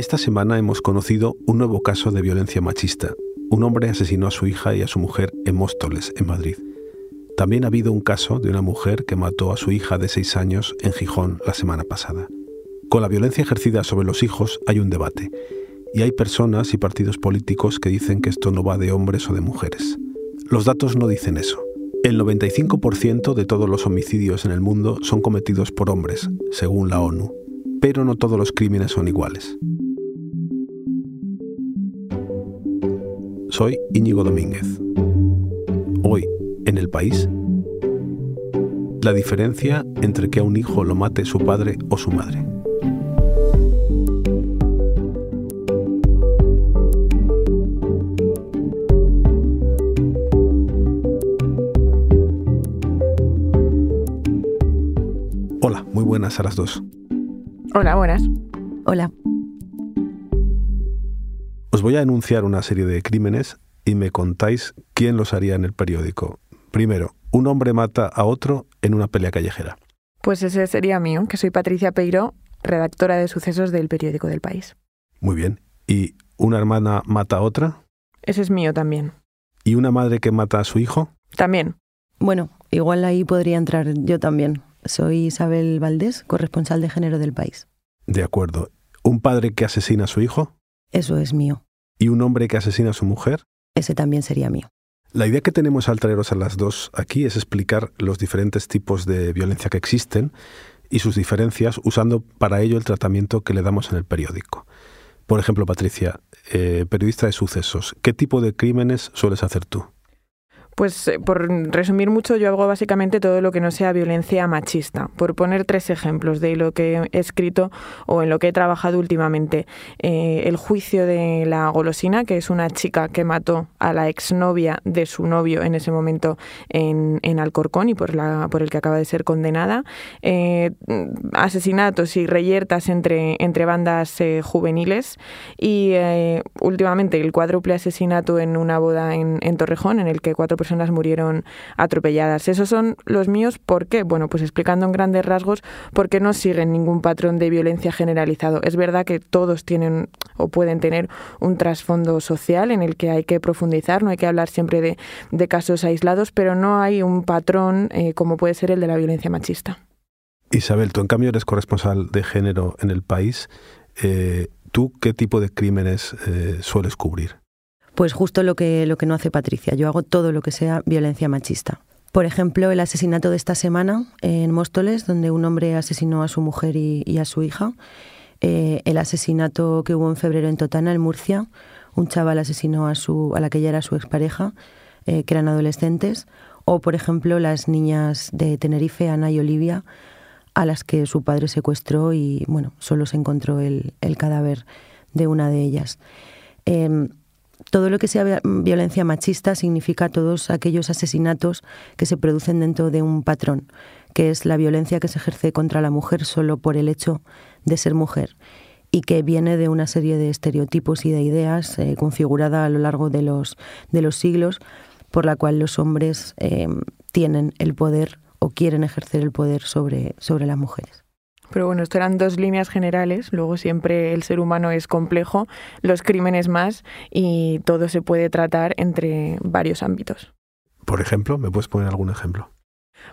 Esta semana hemos conocido un nuevo caso de violencia machista. Un hombre asesinó a su hija y a su mujer en Móstoles, en Madrid. También ha habido un caso de una mujer que mató a su hija de seis años en Gijón la semana pasada. Con la violencia ejercida sobre los hijos hay un debate, y hay personas y partidos políticos que dicen que esto no va de hombres o de mujeres. Los datos no dicen eso. El 95% de todos los homicidios en el mundo son cometidos por hombres, según la ONU, pero no todos los crímenes son iguales. Soy Íñigo Domínguez. Hoy, en el país, la diferencia entre que a un hijo lo mate su padre o su madre. Hola, muy buenas a las dos. Hola, buenas. Hola. Os voy a enunciar una serie de crímenes y me contáis quién los haría en el periódico. Primero, un hombre mata a otro en una pelea callejera. Pues ese sería mío, que soy Patricia Peiro, redactora de sucesos del periódico del país. Muy bien. ¿Y una hermana mata a otra? Ese es mío también. ¿Y una madre que mata a su hijo? También. Bueno, igual ahí podría entrar yo también. Soy Isabel Valdés, corresponsal de género del país. De acuerdo. ¿Un padre que asesina a su hijo? Eso es mío. ¿Y un hombre que asesina a su mujer? Ese también sería mío. La idea que tenemos al traeros a las dos aquí es explicar los diferentes tipos de violencia que existen y sus diferencias usando para ello el tratamiento que le damos en el periódico. Por ejemplo, Patricia, eh, periodista de sucesos, ¿qué tipo de crímenes sueles hacer tú? Pues eh, por resumir mucho, yo hago básicamente todo lo que no sea violencia machista. Por poner tres ejemplos de lo que he escrito o en lo que he trabajado últimamente. Eh, el juicio de la golosina, que es una chica que mató a la exnovia de su novio en ese momento en, en Alcorcón y por, la, por el que acaba de ser condenada. Eh, asesinatos y reyertas entre, entre bandas juveniles. Y últimamente el cuádruple asesinato en una boda en, en Torrejón, en el que cuatro personas murieron atropelladas. Esos son los míos, ¿por qué? Bueno, pues explicando en grandes rasgos porque no siguen ningún patrón de violencia generalizado. Es verdad que todos tienen o pueden tener un trasfondo social en el que hay que profundizar, no hay que hablar siempre de, de casos aislados, pero no hay un patrón eh, como puede ser el de la violencia machista. Isabel, tú en cambio eres corresponsal de género en el país. Eh, ¿Tú qué tipo de crímenes eh, sueles cubrir? Pues justo lo que, lo que no hace Patricia. Yo hago todo lo que sea violencia machista. Por ejemplo, el asesinato de esta semana en Móstoles, donde un hombre asesinó a su mujer y, a su hija. Eh, el asesinato que hubo en febrero en Totana, en Murcia. Un chaval asesinó a, su, a la que ya era su expareja, eh, que eran adolescentes. O, por ejemplo, las niñas de Tenerife, Ana y Olivia, a las que su padre secuestró y, bueno, solo se encontró el, el cadáver de una de ellas. Eh, todo lo que sea violencia machista significa todos aquellos asesinatos que se producen dentro de un patrón, que es la violencia que se ejerce contra la mujer solo por el hecho de ser mujer y que viene de una serie de estereotipos y de ideas eh, configurada a lo largo de los, de los siglos por la cual los hombres eh, tienen el poder o quieren ejercer el poder sobre, sobre las mujeres. Pero bueno, esto eran dos líneas generales, luego siempre el ser humano es complejo, los crímenes más y todo se puede tratar entre varios ámbitos. Por ejemplo, ¿me puedes poner algún ejemplo?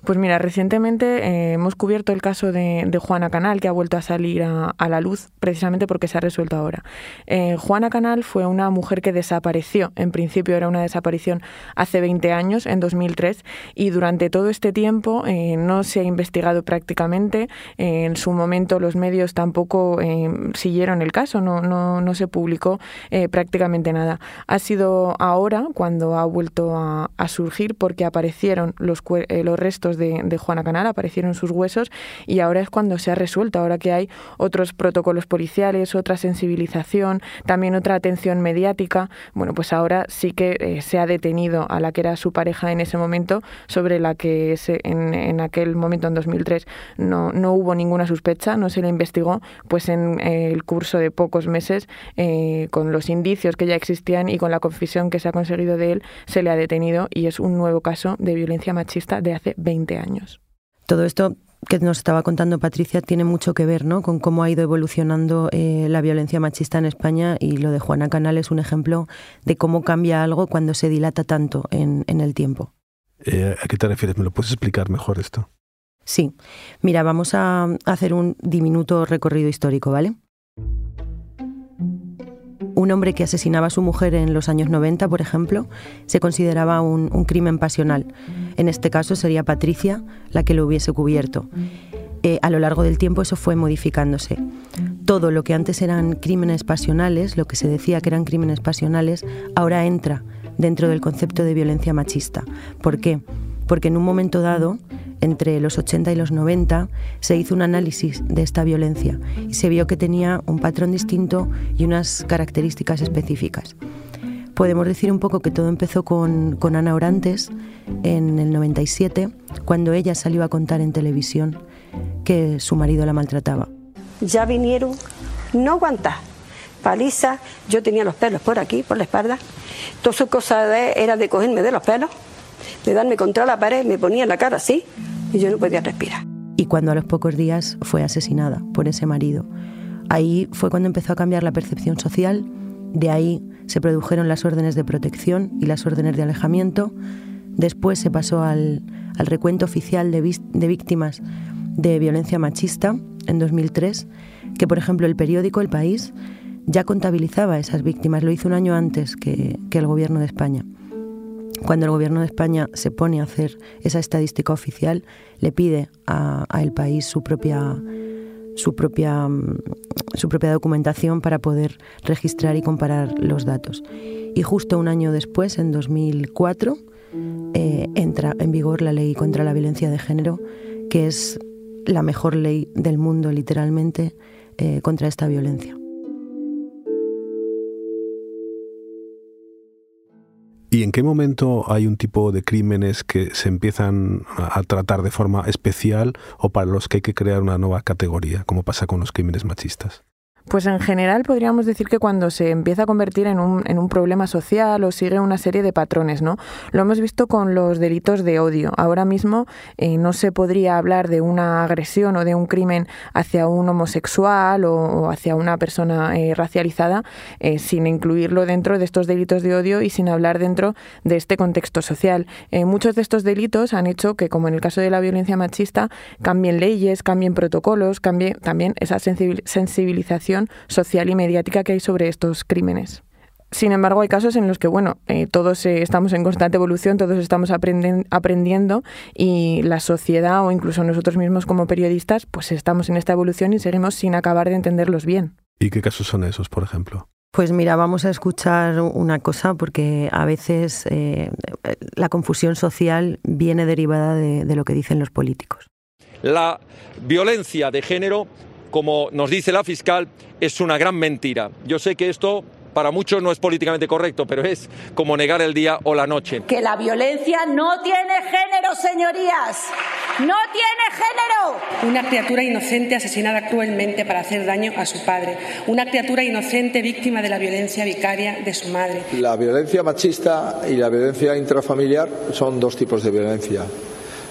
Pues mira, recientemente eh, hemos cubierto el caso de, Juana Canal, que ha vuelto a salir a, la luz precisamente porque se ha resuelto ahora. Eh, Juana Canal fue una mujer que desapareció, en principio era una desaparición hace 20 años, en 2003, y durante todo este tiempo eh, no se ha investigado prácticamente. en su momento los medios tampoco siguieron el caso, no, no, no se publicó prácticamente nada. Ha sido ahora cuando ha vuelto a, surgir porque aparecieron los, los restos de, Juana Canal, aparecieron sus huesos y ahora es cuando se ha resuelto, ahora que hay otros protocolos policiales, otra sensibilización, también otra atención mediática, bueno, pues ahora sí que eh, se ha detenido a la que era su pareja en ese momento, sobre la que en, aquel momento, en 2003, no, no hubo ninguna sospecha, no se le investigó, pues en eh, el curso de pocos meses, eh, con los indicios que ya existían y con la confesión que se ha conseguido de él, se le ha detenido y es un nuevo caso de violencia machista de hace 20 años. Todo esto que nos estaba contando Patricia tiene mucho que ver ¿no? con cómo ha ido evolucionando eh, la violencia machista en España y lo de Juana Canal es un ejemplo de cómo cambia algo cuando se dilata tanto en, el tiempo. Eh, ¿A qué te refieres? ¿Me lo puedes explicar mejor esto? Sí. Mira, vamos a hacer un diminuto recorrido histórico, ¿vale? Un hombre que asesinaba a su mujer en los años 90, por ejemplo, se consideraba un, crimen pasional. En este caso sería Patricia la que lo hubiese cubierto. Eh, a lo largo del tiempo eso fue modificándose. Todo lo que antes eran crímenes pasionales, lo que se decía que eran crímenes pasionales, ahora entra dentro del concepto de violencia machista. ¿Por qué? Porque en un momento dado entre los 80 y los 90 se hizo un análisis de esta violencia y se vio que tenía un patrón distinto y unas características específicas. Podemos decir un poco que todo empezó con, Ana Orantes en el 97, cuando ella salió a contar en televisión que su marido la maltrataba. Ya vinieron, no aguantar, paliza, yo tenía los pelos por aquí, por la espalda, todas sus cosas era de cogerme de los pelos de darme contra la pared, me ponía la cara así y yo no podía respirar. Y cuando a los pocos días fue asesinada por ese marido. Ahí fue cuando empezó a cambiar la percepción social, de ahí se produjeron las órdenes de protección y las órdenes de alejamiento, después se pasó al, recuento oficial de, víctimas de violencia machista en 2003, que por ejemplo el periódico El País ya contabilizaba esas víctimas, lo hizo un año antes que el gobierno de España. Cuando el gobierno de España se pone a hacer esa estadística oficial, le pide a, el país su propia, su, propia, mm, su propia documentación para poder registrar y comparar los datos. Y justo un año después, en 2004, eh, entra en vigor la ley contra la violencia de género, que es la mejor ley del mundo, literalmente, eh, contra esta violencia. ¿Y en qué momento hay un tipo de crímenes que se empiezan a tratar de forma especial o para los que hay que crear una nueva categoría, como pasa con los crímenes machistas? Pues en general podríamos decir que cuando se empieza a convertir en un, en un problema social o sigue una serie de patrones, ¿no? Lo hemos visto con los delitos de odio. Ahora mismo eh, no se podría hablar de una agresión o de un crimen hacia un homosexual o, hacia una persona eh, racializada eh, sin incluirlo dentro de estos delitos de odio y sin hablar dentro de este contexto social. muchos de estos delitos han hecho que, como en el caso de la violencia machista, cambien leyes, cambien protocolos, cambie también esa sensibilización social y mediática que hay sobre estos crímenes. Sin embargo, hay casos en los que, bueno, eh, todos eh, estamos en constante evolución, todos estamos aprendiendo y la sociedad o incluso nosotros mismos como periodistas, pues estamos en esta evolución y seguimos sin acabar de entenderlos bien. ¿Y qué casos son esos, por ejemplo? Pues mira, vamos a escuchar una cosa porque a veces eh, la confusión social viene derivada de lo que dicen los políticos. La violencia de género como nos dice la fiscal, es una gran mentira. Yo sé que esto para muchos no es políticamente correcto, pero es como negar el día o la noche. Que la violencia no tiene género, señorías. No tiene género. Una criatura inocente asesinada cruelmente para hacer daño a su padre. Una criatura inocente víctima de la violencia vicaria de su madre. La violencia machista y la violencia intrafamiliar son dos tipos de violencia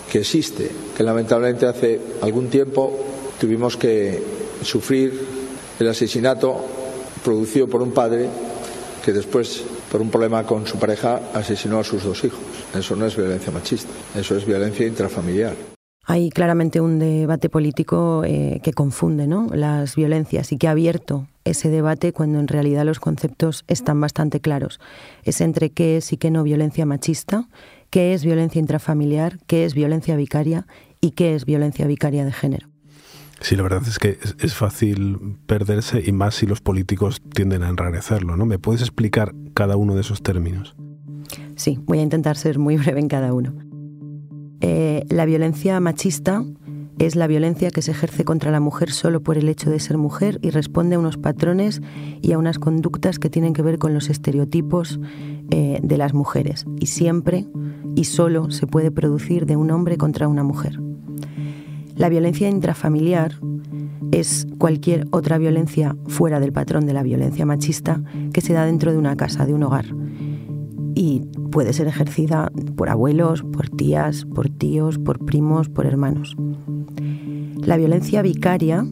que existe, que lamentablemente hace algún tiempo tuvimos que sufrir el asesinato producido por un padre que después, por un problema con su pareja, asesinó a sus dos hijos. Eso no es violencia machista, eso es violencia intrafamiliar. Hay claramente un debate político eh, que confunde ¿no? las violencias y que ha abierto ese debate cuando en realidad los conceptos están bastante claros. Es entre qué es y qué no violencia machista, qué es violencia intrafamiliar, qué es violencia vicaria y qué es violencia vicaria de género. Sí, la verdad es que es, fácil perderse y más si los políticos tienden a enrarecerlo, ¿no? ¿Me puedes explicar cada uno de esos términos? Sí, voy a intentar ser muy breve en cada uno. Eh, la violencia machista es la violencia que se ejerce contra la mujer solo por el hecho de ser mujer y responde a unos patrones y a unas conductas que tienen que ver con los estereotipos eh, de las mujeres. Y siempre y solo se puede producir de un hombre contra una mujer. La violencia intrafamiliar es cualquier otra violencia fuera del patrón de la violencia machista que se da dentro de una casa, de un hogar. Y puede ser ejercida por abuelos, por tías, por tíos, por primos, por hermanos. La violencia vicaria,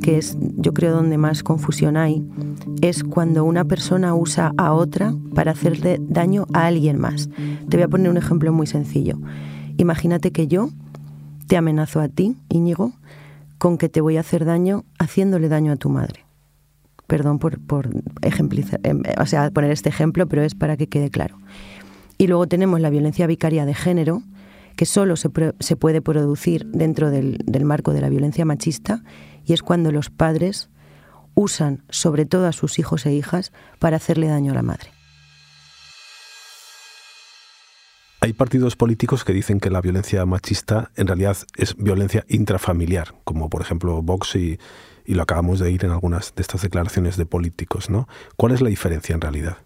que es yo creo donde más confusión hay, es cuando una persona usa a otra para hacerle daño a alguien más. Te voy a poner un ejemplo muy sencillo. Imagínate que yo te amenazo a ti, Íñigo, con que te voy a hacer daño haciéndole daño a tu madre. Perdón por, por em, o sea, poner este ejemplo, pero es para que quede claro. Y luego tenemos la violencia vicaria de género, que solo se, se puede producir dentro del marco de la violencia machista, y es cuando los padres usan sobre todo a sus hijos e hijas para hacerle daño a la madre. Hay partidos políticos que dicen que la violencia machista en realidad es violencia intrafamiliar, como por ejemplo Vox y, lo acabamos de oír en algunas de estas declaraciones de políticos, ¿no? ¿Cuál es la diferencia en realidad?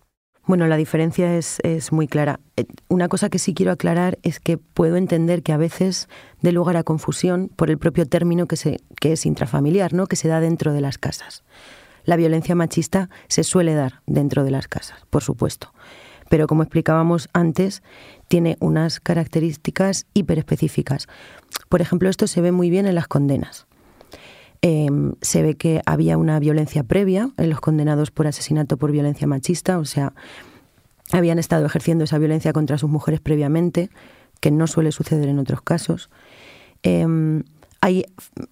Bueno, la diferencia es, es, muy clara. Eh, una cosa que sí quiero aclarar es que puedo entender que a veces dé lugar a confusión por el propio término que, se, que es intrafamiliar, ¿no? que se da dentro de las casas. La violencia machista se suele dar dentro de las casas, por supuesto. Pero como explicábamos antes, tiene unas características hiperespecíficas. Por ejemplo, esto se ve muy bien en las condenas. Em, se ve que había una violencia previa en los condenados por asesinato por violencia machista, o sea, habían estado ejerciendo esa violencia contra sus mujeres previamente, que no suele suceder en otros casos. Em, hay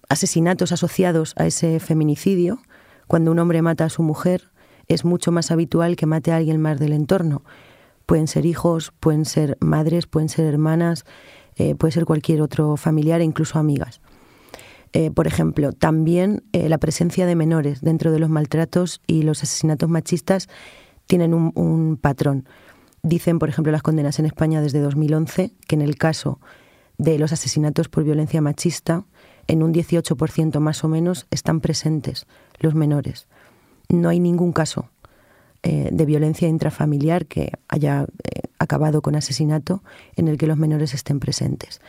asesinatos asociados a ese feminicidio. Cuando un hombre mata a su mujer, es mucho más habitual que mate a alguien más del entorno. Pueden ser hijos, pueden ser madres, pueden ser hermanas, eh, puede ser cualquier otro familiar e incluso amigas. Eh, por ejemplo, también eh, la presencia de menores dentro de los maltratos y los asesinatos machistas tienen un, un, patrón. Dicen, por ejemplo, las condenas en España desde 2011 que en el caso de los asesinatos por violencia machista, en un 18% más o menos están presentes los menores. No hay ningún caso eh, de violencia intrafamiliar que haya eh, acabado con asesinato en el que los menores estén presentes.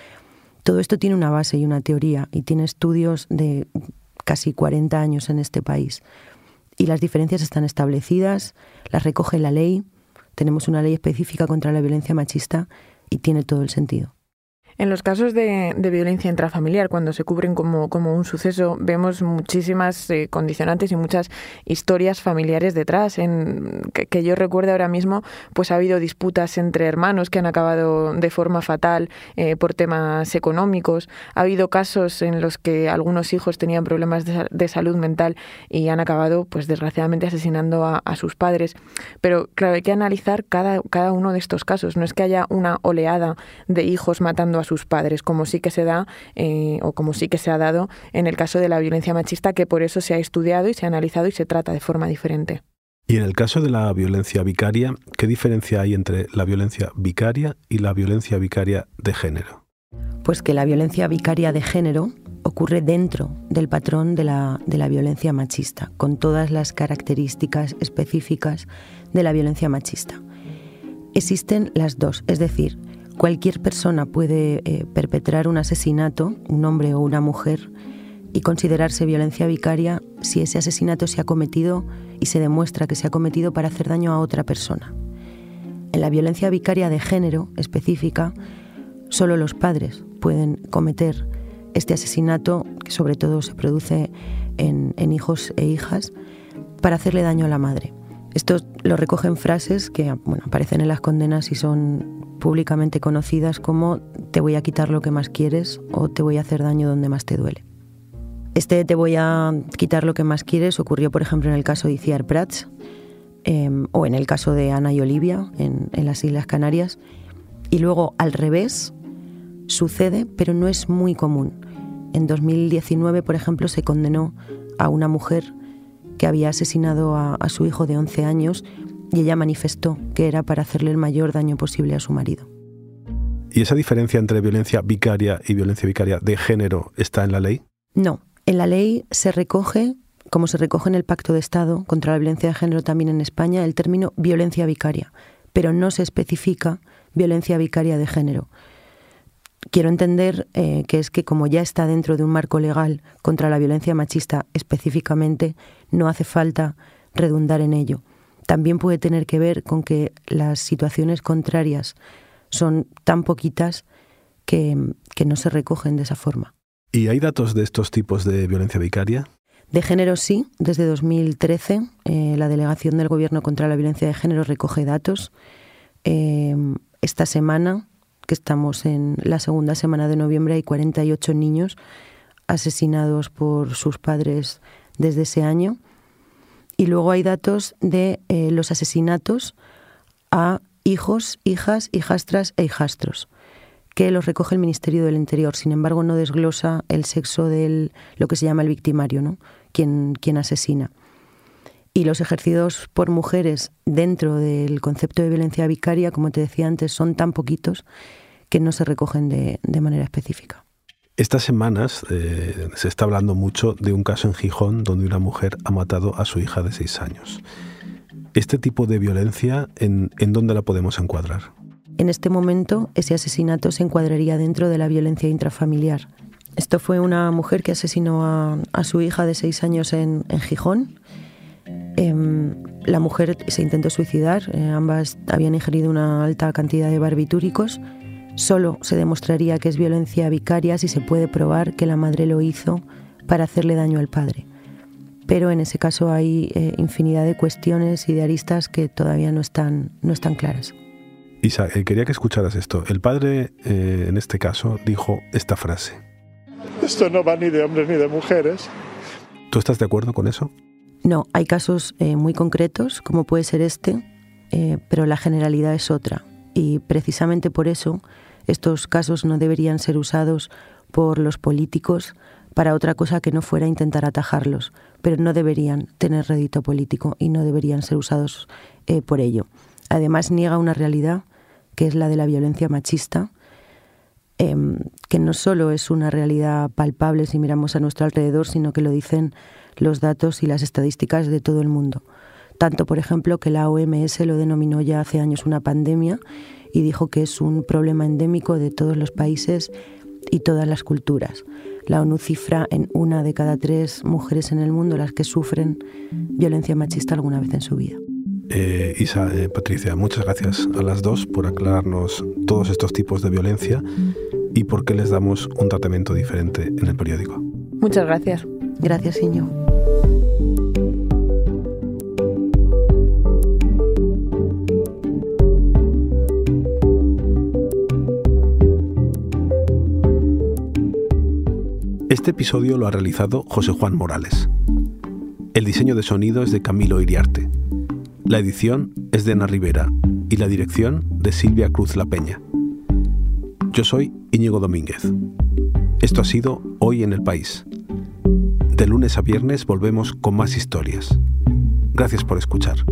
Todo esto tiene una base y una teoría y tiene estudios de casi 40 años en este país. Y las diferencias están establecidas, las recoge la ley, tenemos una ley específica contra la violencia machista y tiene todo el sentido. En los casos de, violencia intrafamiliar, cuando se cubren como, un suceso, vemos muchísimas eh, condicionantes y muchas historias familiares detrás. En, que, yo recuerde ahora mismo, pues ha habido disputas entre hermanos que han acabado de forma fatal eh, por temas económicos. Ha habido casos en los que algunos hijos tenían problemas de, salud mental y han acabado, pues desgraciadamente, asesinando a, a, sus padres. Pero claro, hay que analizar cada, cada uno de estos casos. No es que haya una oleada de hijos matando a a sus padres, como sí que se da eh, o como sí que se ha dado en el caso de la violencia machista, que por eso se ha estudiado y se ha analizado y se trata de forma diferente. Y en el caso de la violencia vicaria, ¿qué diferencia hay entre la violencia vicaria y la violencia vicaria de género? Pues que la violencia vicaria de género ocurre dentro del patrón de la, de la violencia machista, con todas las características específicas de la violencia machista. Existen las dos, es decir, Cualquier persona puede eh, perpetrar un asesinato, un hombre o una mujer, y considerarse violencia vicaria si ese asesinato se ha cometido y se demuestra que se ha cometido para hacer daño a otra persona. En la violencia vicaria de género específica, solo los padres pueden cometer este asesinato, que sobre todo se produce en, en hijos e hijas, para hacerle daño a la madre. Esto lo recogen frases que aparecen en las condenas y son públicamente conocidas como te voy a quitar lo que más quieres o te voy a hacer daño donde más te duele. Este te voy a quitar lo que más quieres ocurrió, por ejemplo, en el caso de Iciar Prats em, o en el caso de Ana y Olivia en las Islas Canarias. Y luego, al revés, sucede, pero no es muy común. En 2019, por ejemplo, se condenó a una mujer que había asesinado a, a su hijo de 11 años y ella manifestó que era para hacerle el mayor daño posible a su marido. ¿Y esa diferencia entre violencia vicaria y violencia vicaria de género está en la ley? No, en la ley se recoge, como se recoge en el Pacto de Estado contra la violencia de género también en España, el término violencia vicaria, pero no se especifica violencia vicaria de género. Quiero entender eh, que es que como ya está dentro de un marco legal contra la violencia machista específicamente, no hace falta redundar en ello también puede tener que ver con que las situaciones contrarias son tan poquitas que, no se recogen de esa forma. ¿Y hay datos de estos tipos de violencia vicaria? De género sí, desde 2013 eh, la Delegación del Gobierno contra la Violencia de Género recoge datos. Eh, esta semana, estamos en la segunda semana de noviembre, hay 48 niños asesinados por sus padres desde ese año. Y luego hay datos de eh, los asesinatos a hijos, hijas, hijastras e hijastros que los recoge el Ministerio del Interior. Sin embargo, no desglosa el sexo de lo que se llama el victimario, ¿no? quien, quien asesina. Y los ejercidos por mujeres dentro del concepto de violencia vicaria, como te decía antes, son tan poquitos que no se recogen de, manera específica. Estas semanas eh, se está hablando mucho de un caso en Gijón donde una mujer ha matado a su hija de seis años. ¿Este tipo de violencia en, en dónde la podemos encuadrar? En este momento, ese asesinato se encuadraría dentro de la violencia intrafamiliar. Esto fue una mujer que asesinó a, su hija de seis años en, Gijón. Em, la mujer se intentó suicidar, eh, ambas habían ingerido una alta cantidad de barbitúricos. Solo se demostraría que es violencia vicaria si se puede probar que la madre lo hizo para hacerle daño al padre. Pero en ese caso hay eh, infinidad de cuestiones y de aristas que todavía no están, no están claras. Isa, eh, quería que escucharas esto. El padre, en este caso, dijo esta frase. Esto no va ni de hombres ni de mujeres. ¿Tú estás de acuerdo con eso? No, hay casos eh, muy concretos, como puede ser este, eh, pero la generalidad es otra. Y precisamente por eso estos casos no deberían ser usados por los políticos para otra cosa que no fuera intentar atajarlos, pero no deberían tener rédito político y no deberían ser usados eh, por ello. Además, niega una realidad que es la de la violencia machista, Em, que no solo es una realidad palpable si miramos a nuestro alrededor, sino que lo dicen los datos y las estadísticas de todo el mundo. Tanto, por ejemplo, que la OMS lo denominó ya hace años una pandemia y dijo que es un problema endémico de todos los países y todas las culturas. La ONU cifra en una de cada tres mujeres en el mundo las que sufren violencia machista alguna vez en su vida. Eh, Isa, eh, Patricia, muchas gracias a las dos por aclararnos todos estos tipos de violencia y por qué les damos un tratamiento diferente en el periódico. Muchas gracias. Gracias, señor. Este episodio lo ha realizado José Juan Morales. El diseño de sonido es de Camilo Iriarte. La edición es de Ana Rivera y la dirección de Silvia Cruz La Peña. Yo soy Íñigo Domínguez. Esto ha sido Hoy en el País. De lunes a viernes volvemos con más historias. Gracias por escuchar.